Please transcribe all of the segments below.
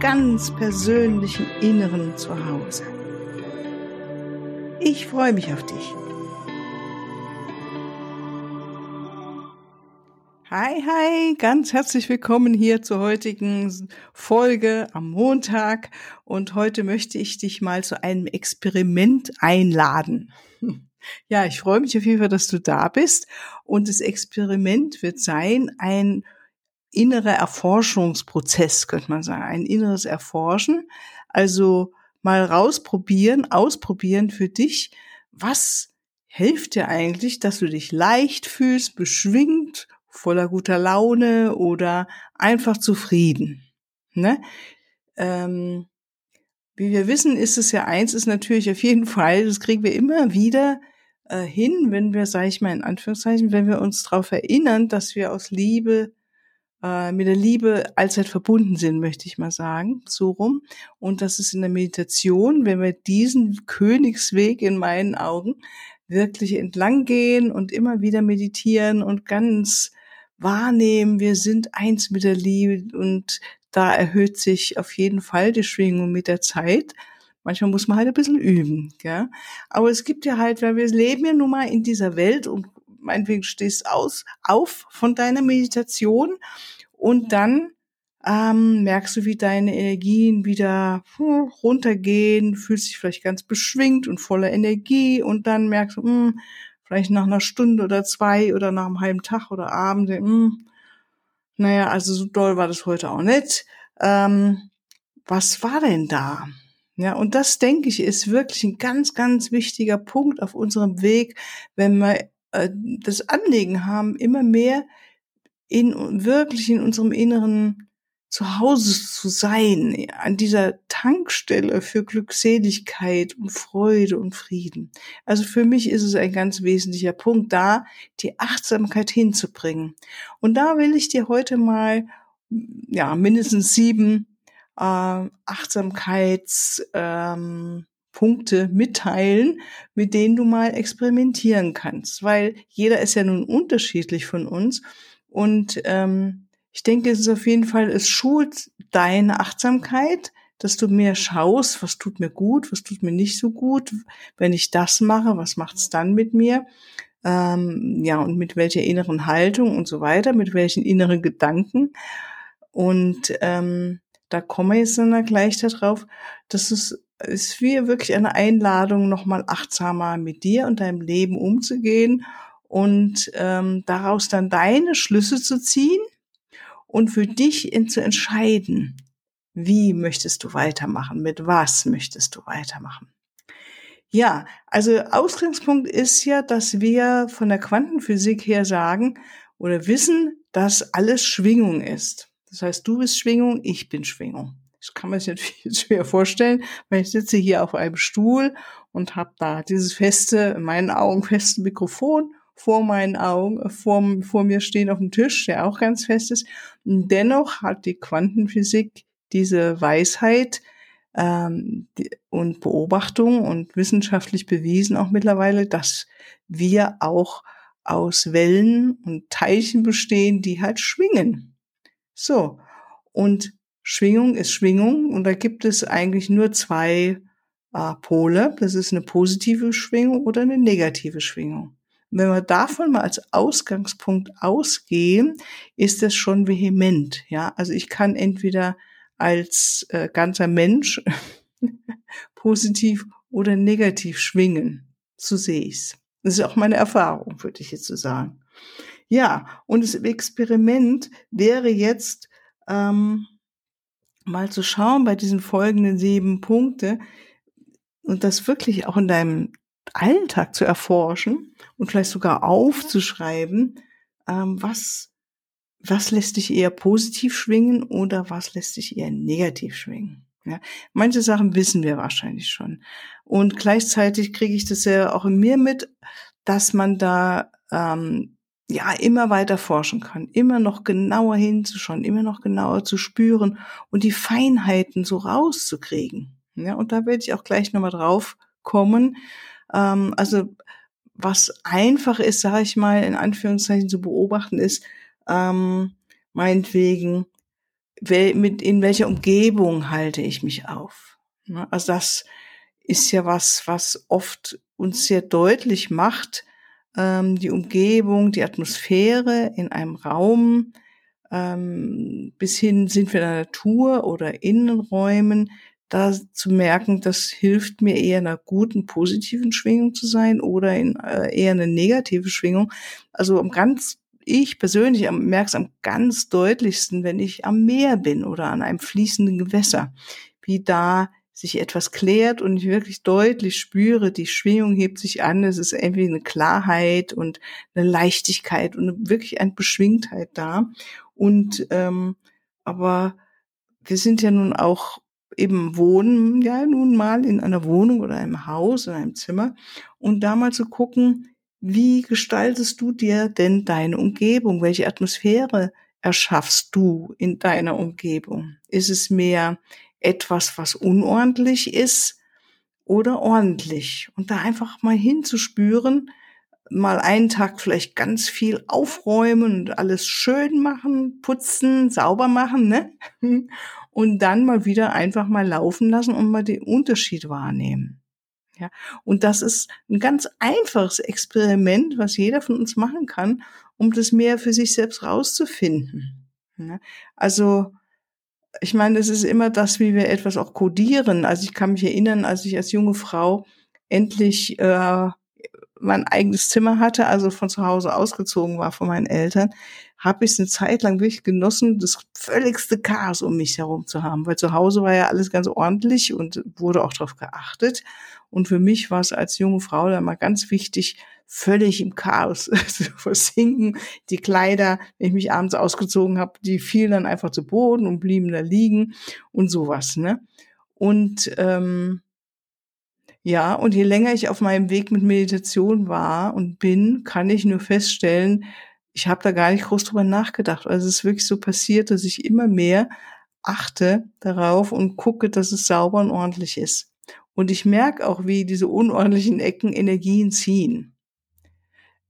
ganz persönlichen Inneren zu Hause. Ich freue mich auf dich. Hi, hi, ganz herzlich willkommen hier zur heutigen Folge am Montag und heute möchte ich dich mal zu einem Experiment einladen. Ja, ich freue mich auf jeden Fall, dass du da bist und das Experiment wird sein, ein innerer Erforschungsprozess, könnte man sagen, ein inneres Erforschen. Also mal rausprobieren, ausprobieren für dich, was hilft dir eigentlich, dass du dich leicht fühlst, beschwingt, voller guter Laune oder einfach zufrieden. Ne? Ähm, wie wir wissen, ist es ja eins, ist natürlich auf jeden Fall, das kriegen wir immer wieder äh, hin, wenn wir, sage ich mal in Anführungszeichen, wenn wir uns darauf erinnern, dass wir aus Liebe äh, mit der Liebe allzeit verbunden sind, möchte ich mal sagen, so rum. Und das ist in der Meditation, wenn wir diesen Königsweg in meinen Augen wirklich entlang gehen und immer wieder meditieren und ganz wahrnehmen, wir sind eins mit der Liebe und da erhöht sich auf jeden Fall die Schwingung mit der Zeit. Manchmal muss man halt ein bisschen üben, ja. Aber es gibt ja halt, weil wir leben ja nun mal in dieser Welt und meinetwegen stehst aus, auf von deiner Meditation und dann ähm, merkst du, wie deine Energien wieder runtergehen, fühlst dich vielleicht ganz beschwingt und voller Energie und dann merkst du, hm, vielleicht nach einer Stunde oder zwei oder nach einem halben Tag oder Abend, hm, naja, also so doll war das heute auch nicht. Ähm, was war denn da? Ja, und das denke ich ist wirklich ein ganz, ganz wichtiger Punkt auf unserem Weg, wenn wir äh, das Anliegen haben, immer mehr in wirklich in unserem inneren Zuhause zu sein, an dieser Tankstelle für Glückseligkeit und Freude und Frieden. Also für mich ist es ein ganz wesentlicher Punkt, da die Achtsamkeit hinzubringen. Und da will ich dir heute mal, ja, mindestens sieben äh, Achtsamkeits, ähm, Punkte mitteilen, mit denen du mal experimentieren kannst, weil jeder ist ja nun unterschiedlich von uns und ähm, ich denke, es ist auf jeden Fall, es schult deine Achtsamkeit, dass du mehr schaust, was tut mir gut, was tut mir nicht so gut. Wenn ich das mache, was macht's dann mit mir? Ähm, ja, und mit welcher inneren Haltung und so weiter, mit welchen inneren Gedanken. Und ähm, da kommen wir jetzt dann gleich darauf, dass es ist wie wirklich eine Einladung, nochmal achtsamer mit dir und deinem Leben umzugehen und ähm, daraus dann deine Schlüsse zu ziehen und für dich in, zu entscheiden, wie möchtest du weitermachen, mit was möchtest du weitermachen. Ja, also Ausgangspunkt ist ja, dass wir von der Quantenphysik her sagen oder wissen, dass alles Schwingung ist. Das heißt, du bist Schwingung, ich bin Schwingung. Das kann man sich natürlich schwer vorstellen, weil ich sitze hier auf einem Stuhl und habe da dieses feste, in meinen Augen feste Mikrofon vor meinen Augen, äh, vor, vor mir stehen auf dem Tisch, der auch ganz fest ist. Und dennoch hat die Quantenphysik diese Weisheit ähm, und Beobachtung und wissenschaftlich bewiesen auch mittlerweile, dass wir auch aus Wellen und Teilchen bestehen, die halt schwingen. So. Und Schwingung ist Schwingung und da gibt es eigentlich nur zwei äh, Pole. Das ist eine positive Schwingung oder eine negative Schwingung. Wenn wir davon mal als Ausgangspunkt ausgehen, ist es schon vehement. Ja, also ich kann entweder als äh, ganzer Mensch positiv oder negativ schwingen. So sehe ich's. Das ist auch meine Erfahrung, würde ich jetzt so sagen. Ja, und das Experiment wäre jetzt ähm, mal zu schauen bei diesen folgenden sieben Punkte und das wirklich auch in deinem Alltag zu erforschen und vielleicht sogar aufzuschreiben, ähm, was, was lässt dich eher positiv schwingen oder was lässt dich eher negativ schwingen. Ja, manche Sachen wissen wir wahrscheinlich schon. Und gleichzeitig kriege ich das ja auch in mir mit, dass man da ähm, ja immer weiter forschen kann, immer noch genauer hinzuschauen, immer noch genauer zu spüren und die Feinheiten so rauszukriegen. Ja, und da werde ich auch gleich nochmal drauf kommen. Ähm, also was einfach ist, sage ich mal, in Anführungszeichen zu beobachten, ist ähm, meinetwegen, mit in welcher Umgebung halte ich mich auf. Ne? Also das ist ja was, was oft uns sehr deutlich macht, ähm, die Umgebung, die Atmosphäre in einem Raum, ähm, bis hin sind wir in der Natur oder Innenräumen, da zu merken, das hilft mir eher einer guten, positiven Schwingung zu sein oder in äh, eher eine negative Schwingung. Also am ganz, ich persönlich merke es am ganz deutlichsten, wenn ich am Meer bin oder an einem fließenden Gewässer, wie da sich etwas klärt und ich wirklich deutlich spüre, die Schwingung hebt sich an, es ist irgendwie eine Klarheit und eine Leichtigkeit und wirklich eine Beschwingtheit da. Und ähm, aber wir sind ja nun auch eben wohnen, ja, nun mal in einer Wohnung oder einem Haus, in einem Zimmer und da mal zu gucken, wie gestaltest du dir denn deine Umgebung? Welche Atmosphäre erschaffst du in deiner Umgebung? Ist es mehr etwas, was unordentlich ist oder ordentlich? Und da einfach mal hinzuspüren, mal einen Tag vielleicht ganz viel aufräumen und alles schön machen, putzen, sauber machen, ne? und dann mal wieder einfach mal laufen lassen und mal den Unterschied wahrnehmen. Ja, und das ist ein ganz einfaches Experiment, was jeder von uns machen kann, um das mehr für sich selbst rauszufinden. Ja, also, ich meine, es ist immer das, wie wir etwas auch kodieren. Also ich kann mich erinnern, als ich als junge Frau endlich äh, mein eigenes Zimmer hatte, also von zu Hause ausgezogen war von meinen Eltern, habe ich es eine Zeit lang wirklich genossen, das völligste Chaos um mich herum zu haben, weil zu Hause war ja alles ganz ordentlich und wurde auch darauf geachtet. Und für mich war es als junge Frau dann mal ganz wichtig, völlig im Chaos versinken. Die Kleider, wenn ich mich abends ausgezogen habe, die fielen dann einfach zu Boden und blieben da liegen und sowas. Ne? Und ähm, ja, und je länger ich auf meinem Weg mit Meditation war und bin, kann ich nur feststellen, ich habe da gar nicht groß drüber nachgedacht. Also es ist wirklich so passiert, dass ich immer mehr achte darauf und gucke, dass es sauber und ordentlich ist. Und ich merke auch, wie diese unordentlichen Ecken Energien ziehen.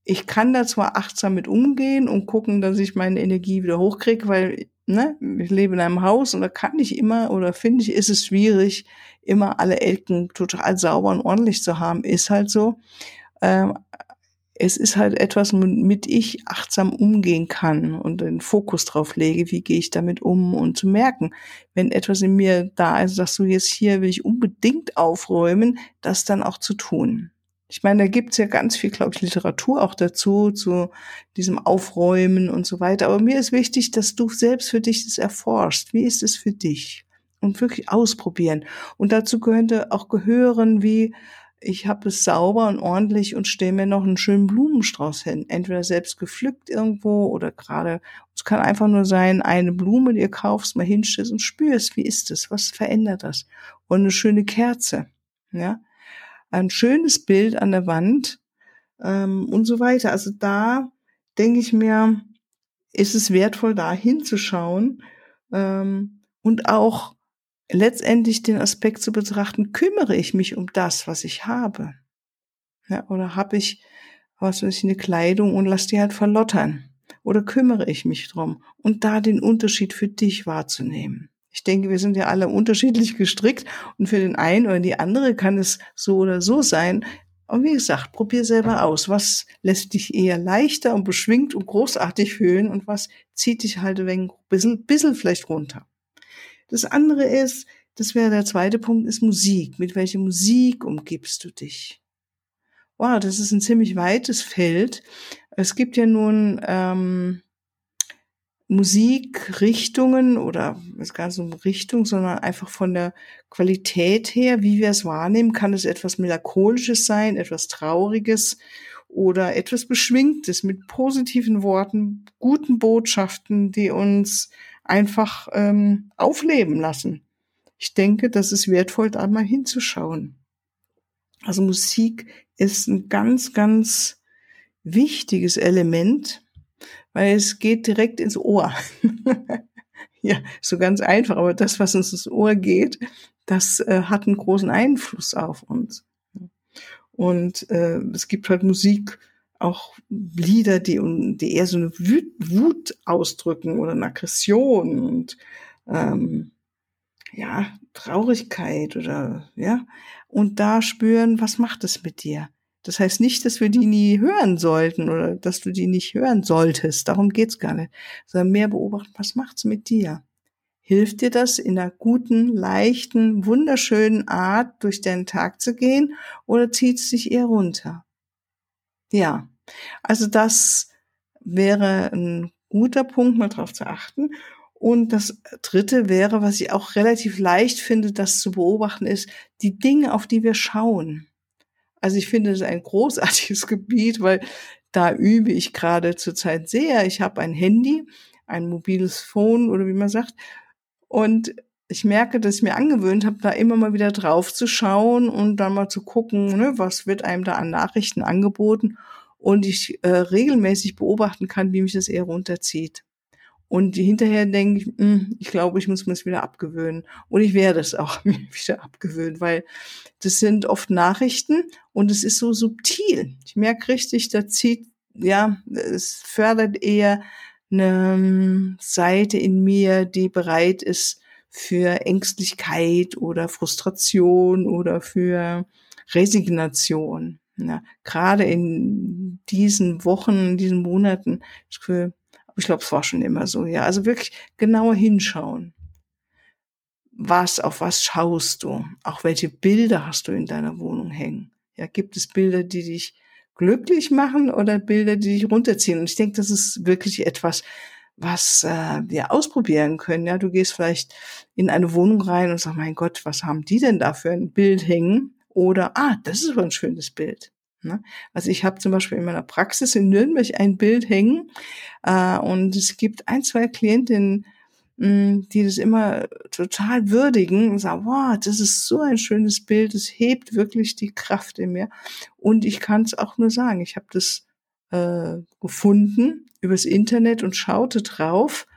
Ich kann da zwar achtsam mit umgehen und gucken, dass ich meine Energie wieder hochkriege, weil ne, ich lebe in einem Haus und da kann ich immer oder finde ich, ist es schwierig, immer alle Ecken total sauber und ordentlich zu haben. Ist halt so. Ähm, es ist halt etwas, womit ich achtsam umgehen kann und den Fokus drauf lege, wie gehe ich damit um und zu merken, wenn etwas in mir da ist, sagst du jetzt hier will ich unbedingt aufräumen, das dann auch zu tun. Ich meine, da gibt's ja ganz viel, glaube ich, Literatur auch dazu, zu diesem Aufräumen und so weiter. Aber mir ist wichtig, dass du selbst für dich das erforschst. Wie ist es für dich? Und wirklich ausprobieren. Und dazu könnte auch gehören, wie ich habe es sauber und ordentlich und stelle mir noch einen schönen Blumenstrauß hin. Entweder selbst gepflückt irgendwo oder gerade, es kann einfach nur sein, eine Blume, die ihr kaufst, mal hinstellst und spürst, wie ist es, was verändert das? Und eine schöne Kerze, ja. Ein schönes Bild an der Wand ähm, und so weiter. Also da denke ich mir, ist es wertvoll, da hinzuschauen ähm, und auch letztendlich den Aspekt zu betrachten, kümmere ich mich um das, was ich habe? Ja, oder habe ich, was weiß ich, eine Kleidung und lass die halt verlottern? Oder kümmere ich mich drum? Und da den Unterschied für dich wahrzunehmen. Ich denke, wir sind ja alle unterschiedlich gestrickt und für den einen oder die andere kann es so oder so sein. Und wie gesagt, probier selber aus. Was lässt dich eher leichter und beschwingt und großartig fühlen und was zieht dich halt ein bisschen, bisschen vielleicht runter. Das andere ist, das wäre der zweite Punkt, ist Musik. Mit welcher Musik umgibst du dich? Wow, das ist ein ziemlich weites Feld. Es gibt ja nun ähm, Musikrichtungen oder es gar nicht eine Richtung, sondern einfach von der Qualität her, wie wir es wahrnehmen, kann es etwas Melancholisches sein, etwas Trauriges oder etwas Beschwingtes mit positiven Worten, guten Botschaften, die uns einfach ähm, aufleben lassen. ich denke, das ist wertvoll, da mal hinzuschauen. Also Musik ist ein ganz, ganz wichtiges Element, weil es geht direkt ins Ohr. ja, so ganz einfach, aber das, was uns ins Ohr geht, das äh, hat einen großen Einfluss auf uns. Und äh, es gibt halt Musik, auch Lieder, die, die eher so eine Wut, ausdrücken oder eine Aggression und ähm, ja, Traurigkeit oder ja, und da spüren, was macht es mit dir? Das heißt nicht, dass wir die nie hören sollten oder dass du die nicht hören solltest. Darum geht's gar nicht. Sondern mehr beobachten, was macht's mit dir? Hilft dir das in einer guten, leichten, wunderschönen Art durch deinen Tag zu gehen oder zieht es dich eher runter? Ja, also das wäre ein guter Punkt, mal drauf zu achten. Und das dritte wäre, was ich auch relativ leicht finde, das zu beobachten, ist die Dinge, auf die wir schauen. Also ich finde es ein großartiges Gebiet, weil da übe ich gerade zurzeit sehr. Ich habe ein Handy, ein mobiles Phone oder wie man sagt. Und ich merke, dass ich mir angewöhnt habe, da immer mal wieder drauf zu schauen und dann mal zu gucken, ne, was wird einem da an Nachrichten angeboten. Und ich äh, regelmäßig beobachten kann, wie mich das eher runterzieht. Und hinterher denke ich, mh, hm, ich glaube, ich muss mir es wieder abgewöhnen. Und ich werde es auch mir wieder abgewöhnen, weil das sind oft Nachrichten und es ist so subtil. Ich merke richtig, da zieht, ja, es fördert eher eine hm, Seite in mir, die bereit ist für Ängstlichkeit oder Frustration oder für Resignation. Ja, gerade in diesen Wochen, in diesen Monaten, ich ich glaube, es war schon immer so, ja. Also wirklich genauer hinschauen. Was, auf was schaust du? Auch welche Bilder hast du in deiner Wohnung hängen? Ja, gibt es Bilder, die dich glücklich machen oder Bilder, die dich runterziehen? Und ich denke, das ist wirklich etwas, was äh, wir ausprobieren können. Ja, du gehst vielleicht in eine Wohnung rein und sagst, mein Gott, was haben die denn da für ein Bild hängen? Oder, ah, das ist aber ein schönes Bild. Ne? Also ich habe zum Beispiel in meiner Praxis in Nürnberg ein Bild hängen äh, und es gibt ein, zwei Klientinnen, mh, hm, die das immer total würdigen und sagen, wow, das ist so ein schönes Bild, es hebt wirklich die Kraft in mir. Und ich kann es auch nur sagen, ich habe das äh, gefunden übers Internet und schaute drauf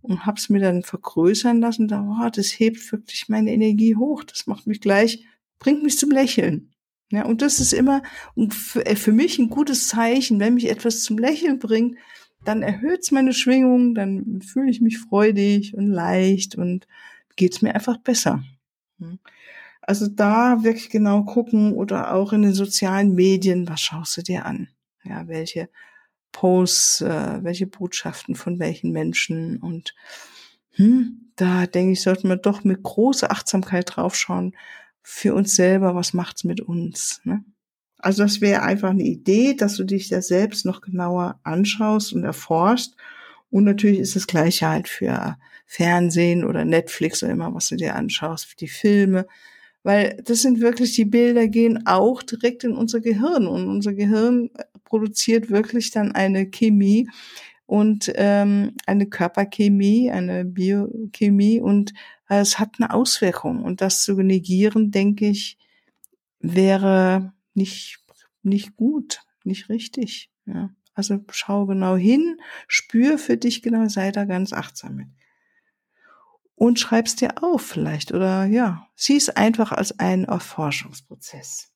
und habe es mir dann vergrößern lassen. Da, wow, das hebt wirklich meine Energie hoch. Das macht mich gleich, bringt mich zum Lächeln. Ja, und das ist immer für, äh, für mich ein gutes Zeichen, wenn mich etwas zum Lächeln bringt, dann erhöht es meine Schwingung, dann fühle ich mich freudig und leicht und geht es mir einfach besser. Also da wirklich genau gucken oder auch in den sozialen Medien, was schaust du dir an? Ja, welche Posts, äh, welche Botschaften von welchen Menschen und hm, da denke ich, sollten wir doch mit großer Achtsamkeit draufschauen, für uns selber, was macht's mit uns. Ne? Also das wäre einfach eine Idee, dass du dich da selbst noch genauer anschaust und erforscht. Und natürlich ist das gleiche halt für Fernsehen oder Netflix oder immer, was du dir anschaust, für die Filme. Weil das sind wirklich, die Bilder gehen auch direkt in unser Gehirn und unser Gehirn produziert wirklich dann eine Chemie und ähm, eine Körperchemie, eine Biochemie und es hat eine Auswirkung. Und das zu negieren, denke ich, wäre nicht, nicht gut, nicht richtig. Ja. Also schau genau hin, spür für dich genau, sei da ganz achtsam mit. Und schreib's dir auf vielleicht oder ja, sieh es einfach als einen Erforschungsprozess.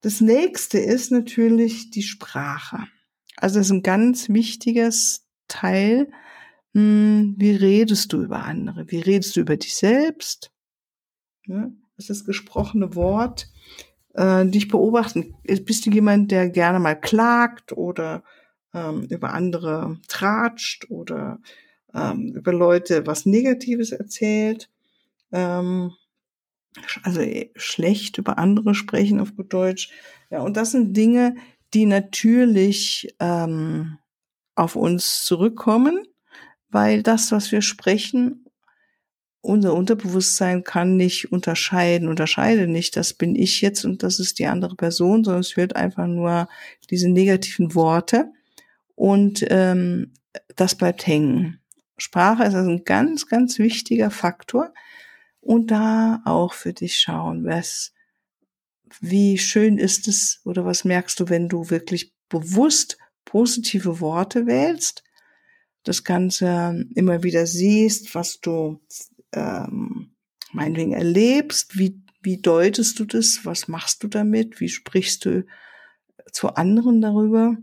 Das nächste ist natürlich die Sprache. Also das ist ein ganz wichtiges Teil hm, wie redest du über andere? Wie redest du über dich selbst? Das ist das gesprochene Wort. Äh, dich beobachten. Bist du jemand, der gerne mal klagt oder ähm, über andere tratscht oder ähm, über Leute was Negatives erzählt? Ähm, also äh, schlecht über andere sprechen auf gut Deutsch. Ja, und das sind Dinge, die natürlich ähm, auf uns zurückkommen weil das, was wir sprechen, unser Unterbewusstsein kann nicht unterscheiden, unterscheide nicht, das bin ich jetzt und das ist die andere Person, sondern es wird einfach nur diese negativen Worte und ähm, das bleibt hängen. Sprache ist also ein ganz, ganz wichtiger Faktor und da auch für dich schauen, was, wie schön ist es oder was merkst du, wenn du wirklich bewusst positive Worte wählst, das Ganze immer wieder siehst, was du ähm, meinetwegen erlebst, wie, wie deutest du das, was machst du damit, wie sprichst du zu anderen darüber.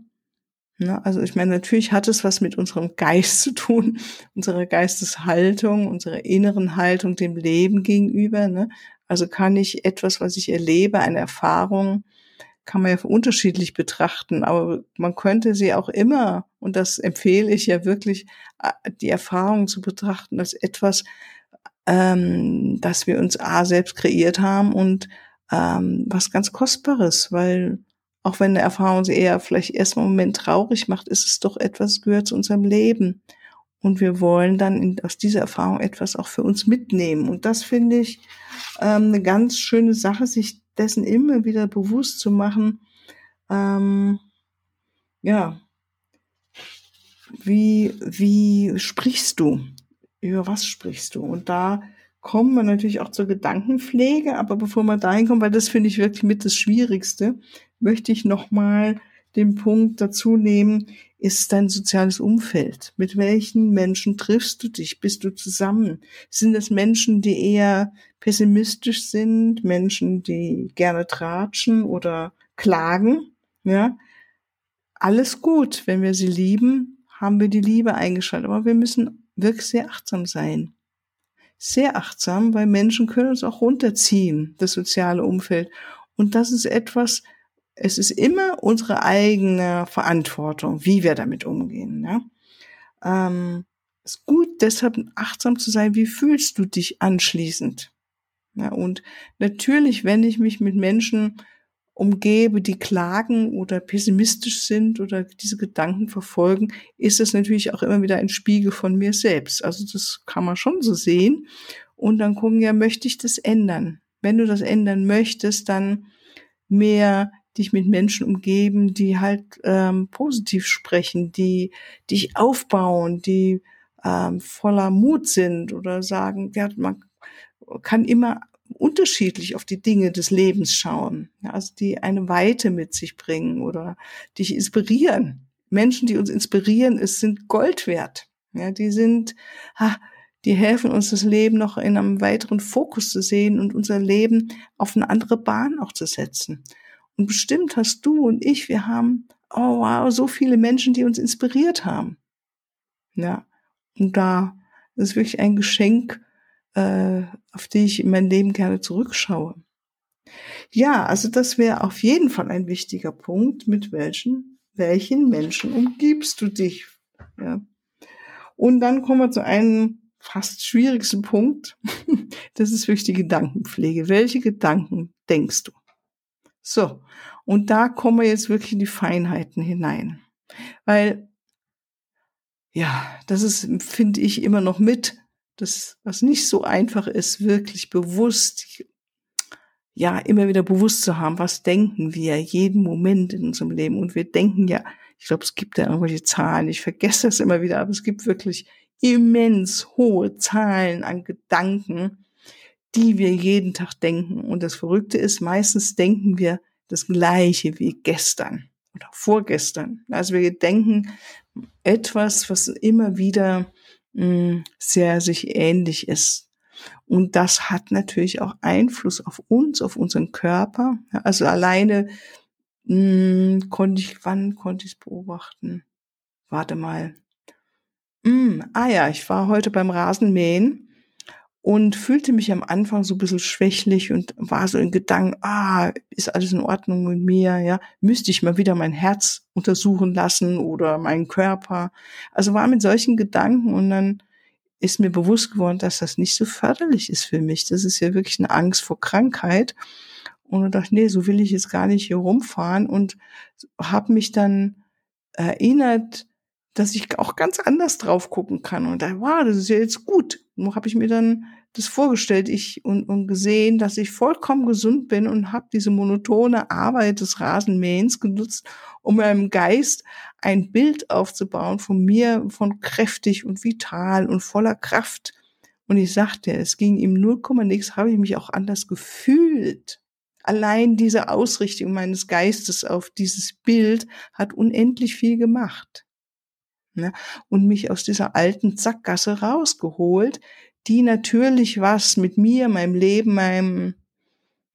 Ne? Also ich meine, natürlich hat es was mit unserem Geist zu tun, unserer Geisteshaltung, unserer inneren Haltung dem Leben gegenüber. Ne? Also kann ich etwas, was ich erlebe, eine Erfahrung, kann man ja unterschiedlich betrachten, aber man könnte sie auch immer, und das empfehle ich ja wirklich, die Erfahrung zu betrachten als etwas, ähm, das wir uns A selbst kreiert haben und ähm, was ganz Kostbares, weil auch wenn eine Erfahrung sie eher vielleicht erst einen Moment traurig macht, ist es doch etwas, gehört zu unserem Leben. Und wir wollen dann in, aus dieser Erfahrung etwas auch für uns mitnehmen. Und das finde ich ähm, eine ganz schöne Sache, sich dessen immer wieder bewusst zu machen. Ähm, ja, wie, wie sprichst du? Über was sprichst du? Und da kommen wir natürlich auch zur Gedankenpflege, aber bevor wir dahin kommen, weil das finde ich wirklich mit das Schwierigste, möchte ich nochmal den Punkt dazu nehmen, ist dein soziales Umfeld. Mit welchen Menschen triffst du dich? Bist du zusammen? Sind es Menschen, die eher pessimistisch sind, Menschen, die gerne tratschen oder klagen? Ja, alles gut. Wenn wir sie lieben, haben wir die Liebe eingeschaltet. Aber wir müssen wirklich sehr achtsam sein. Sehr achtsam, weil Menschen können uns auch runterziehen, das soziale Umfeld. Und das ist etwas, es ist immer unsere eigene Verantwortung, wie wir damit umgehen. Ja? Ähm, ist gut, deshalb achtsam zu sein, wie fühlst du dich anschließend? Ja, und natürlich, wenn ich mich mit Menschen umgebe, die klagen oder pessimistisch sind oder diese Gedanken verfolgen, ist es natürlich auch immer wieder ein Spiegel von mir selbst. Also das kann man schon so sehen. Und dann gucken, ja, möchte ich das ändern? Wenn du das ändern möchtest, dann mehr dich mit Menschen umgeben, die halt ähm, positiv sprechen, die dich aufbauen, die ähm, voller Mut sind oder sagen, ja, man kann immer unterschiedlich auf die Dinge des Lebens schauen, ja, also die eine Weite mit sich bringen oder dich inspirieren. Menschen, die uns inspirieren, es sind Gold wert. Ja, die sind, ha, die helfen uns das Leben noch in einem weiteren Fokus zu sehen und unser Leben auf eine andere Bahn auch zu setzen. Und bestimmt hast du und ich, wir haben, oh wow, so viele Menschen, die uns inspiriert haben. Ja, und da ist wirklich ein Geschenk, äh, auf die ich in mein Leben gerne zurückschaue. Ja, also das wäre auf jeden Fall ein wichtiger Punkt, mit welchen, welchen Menschen umgibst du dich. Ja. Und dann kommen wir zu einem fast schwierigsten Punkt. Das ist wirklich die Gedankenpflege. Welche Gedanken denkst du? So, und da kommen wir jetzt wirklich in die Feinheiten hinein. Weil, ja, das ist, finde ich, immer noch mit, das, was nicht so einfach ist, wirklich bewusst, ja, immer wieder bewusst zu haben, was denken wir jeden Moment in unserem Leben. Und wir denken ja, ich glaube, es gibt ja irgendwelche Zahlen, ich vergesse das immer wieder, aber es gibt wirklich immens hohe Zahlen an Gedanken, die wir jeden Tag denken. Und das Verrückte ist, meistens denken wir das Gleiche wie gestern oder vorgestern. Also wir denken etwas, was immer wieder mh, hm, sehr sich ähnlich ist. Und das hat natürlich auch Einfluss auf uns, auf unseren Körper. Also alleine mh, hm, konnte ich, wann konnte ich es beobachten? Warte mal. Mh, hm, ah ja, ich war heute beim Rasenmähen und fühlte mich am Anfang so ein bisschen schwächlich und war so in Gedanken, ah, ist alles in Ordnung mit mir, ja, müsste ich mal wieder mein Herz untersuchen lassen oder meinen Körper. Also war mit solchen Gedanken und dann ist mir bewusst geworden, dass das nicht so förderlich ist für mich. Das ist ja wirklich eine Angst vor Krankheit. Und ich dachte, nee, so will ich jetzt gar nicht hier rumfahren und habe mich dann erinnert, dass ich auch ganz anders drauf gucken kann. Und da, wow, das ist ja jetzt gut. Nur habe ich mir dann das vorgestellt ich und, und gesehen, dass ich vollkommen gesund bin und habe diese monotone Arbeit des Rasenmähens genutzt, um meinem Geist ein Bild aufzubauen von mir, von kräftig und vital und voller Kraft. Und ich sagte, es ging ihm null Komma nix, habe ich mich auch anders gefühlt. Allein diese Ausrichtung meines Geistes auf dieses Bild hat unendlich viel gemacht. Ne? Und mich aus dieser alten Sackgasse rausgeholt, die natürlich was mit mir, meinem Leben, meinem,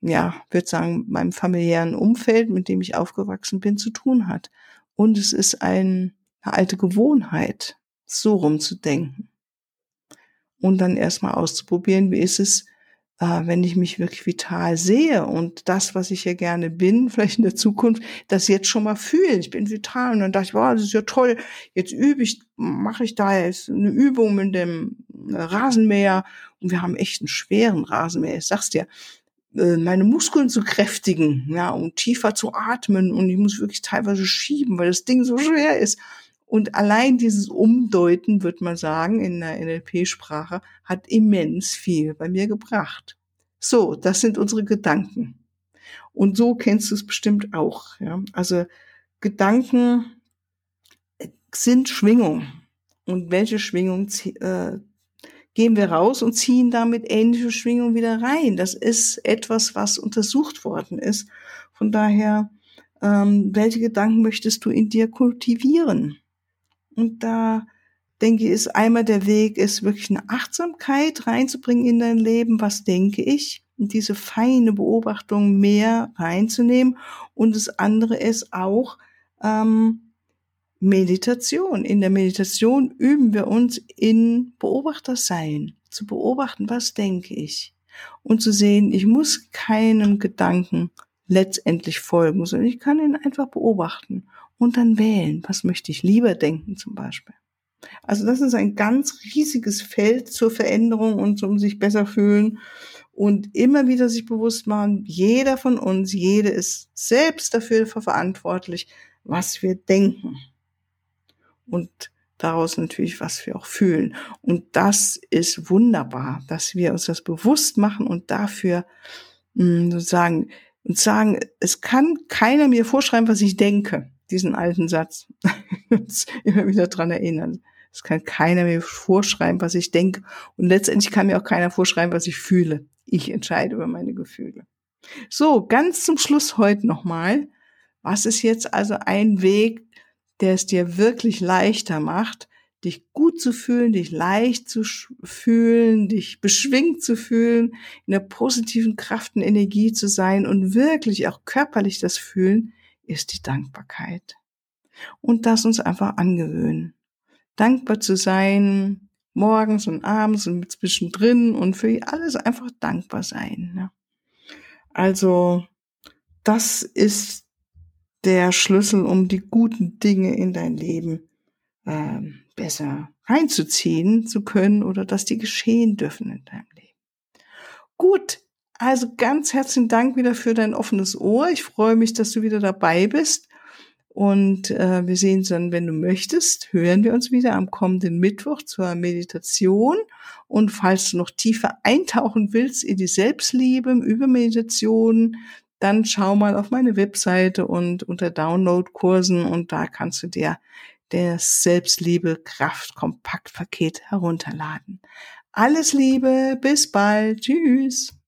ja, würde sagen, meinem familiären Umfeld, mit dem ich aufgewachsen bin, zu tun hat. Und es ist ein, eine alte Gewohnheit, so rumzudenken. Und dann erstmal auszuprobieren, wie ist es, wenn ich mich wirklich vital sehe und das, was ich ja gerne bin, vielleicht in der Zukunft, das jetzt schon mal fühlen. Ich bin vital und dann dachte ich, wow, das ist ja toll. Jetzt übe ich, mache ich da jetzt eine Übung mit dem äh, Rasenmäher und wir haben echt einen schweren Rasenmäher. Ich sag's dir, äh, meine Muskeln zu kräftigen, ja, und tiefer zu atmen und ich muss wirklich teilweise schieben, weil das Ding so schwer ist. Und allein dieses Umdeuten, wird man sagen, in der NLP-Sprache, hat immens viel bei mir gebracht. So, das sind unsere Gedanken. Und so kennst du es bestimmt auch. Ja? Also Gedanken sind Schwingung. Und welche Schwingung äh, gehen wir raus und ziehen damit ähnliche Schwingungen wieder rein? Das ist etwas, was untersucht worden ist. Von daher, ähm, welche Gedanken möchtest du in dir kultivieren? Und da denke ich, ist einmal der Weg, ist wirklich eine Achtsamkeit reinzubringen in dein Leben. Was denke ich? Und diese feine Beobachtung mehr reinzunehmen. Und das andere ist auch ähm, Meditation. In der Meditation üben wir uns in Beobachtersein, zu beobachten, was denke ich. Und zu sehen, ich muss keinem Gedanken letztendlich folgen, sondern ich kann ihn einfach beobachten und dann wählen, was möchte ich lieber denken zum Beispiel. Also das ist ein ganz riesiges Feld zur Veränderung und zum sich besser fühlen und immer wieder sich bewusst machen, jeder von uns, jede ist selbst dafür verantwortlich, was wir denken. Und daraus natürlich, was wir auch fühlen. Und das ist wunderbar, dass wir uns das bewusst machen und dafür mh, hm, sozusagen und sagen, es kann keiner mir vorschreiben, was ich denke diesen alten Satz immer wieder dran erinnern. Es kann keiner mir vorschreiben, was ich denke. Und letztendlich kann mir auch keiner vorschreiben, was ich fühle. Ich entscheide über meine Gefühle. So, ganz zum Schluss heute nochmal. Was ist jetzt also ein Weg, der es dir wirklich leichter macht, dich gut zu fühlen, dich leicht zu fühlen, dich beschwingt zu fühlen, in der positiven Kraft und Energie zu sein und wirklich auch körperlich das Fühlen, ist die Dankbarkeit. Und das uns einfach angewöhnen. Dankbar zu sein, morgens und abends und zwischendrin und für alles einfach dankbar sein. Ne? Also, das ist der Schlüssel, um die guten Dinge in dein Leben äh, besser reinzuziehen zu können oder dass die geschehen dürfen in deinem Leben. Gut, also ganz herzlichen Dank wieder für dein offenes Ohr. Ich freue mich, dass du wieder dabei bist. Und äh, wir sehen uns dann, wenn du möchtest, hören wir uns wieder am kommenden Mittwoch zur Meditation. Und falls du noch tiefer eintauchen willst in die Selbstliebe über Meditation, dann schau mal auf meine Webseite und unter Download-Kursen und da kannst du dir das Selbstliebe Kraft Kompaktpaket herunterladen. Alles Liebe, bis bald, tschüss.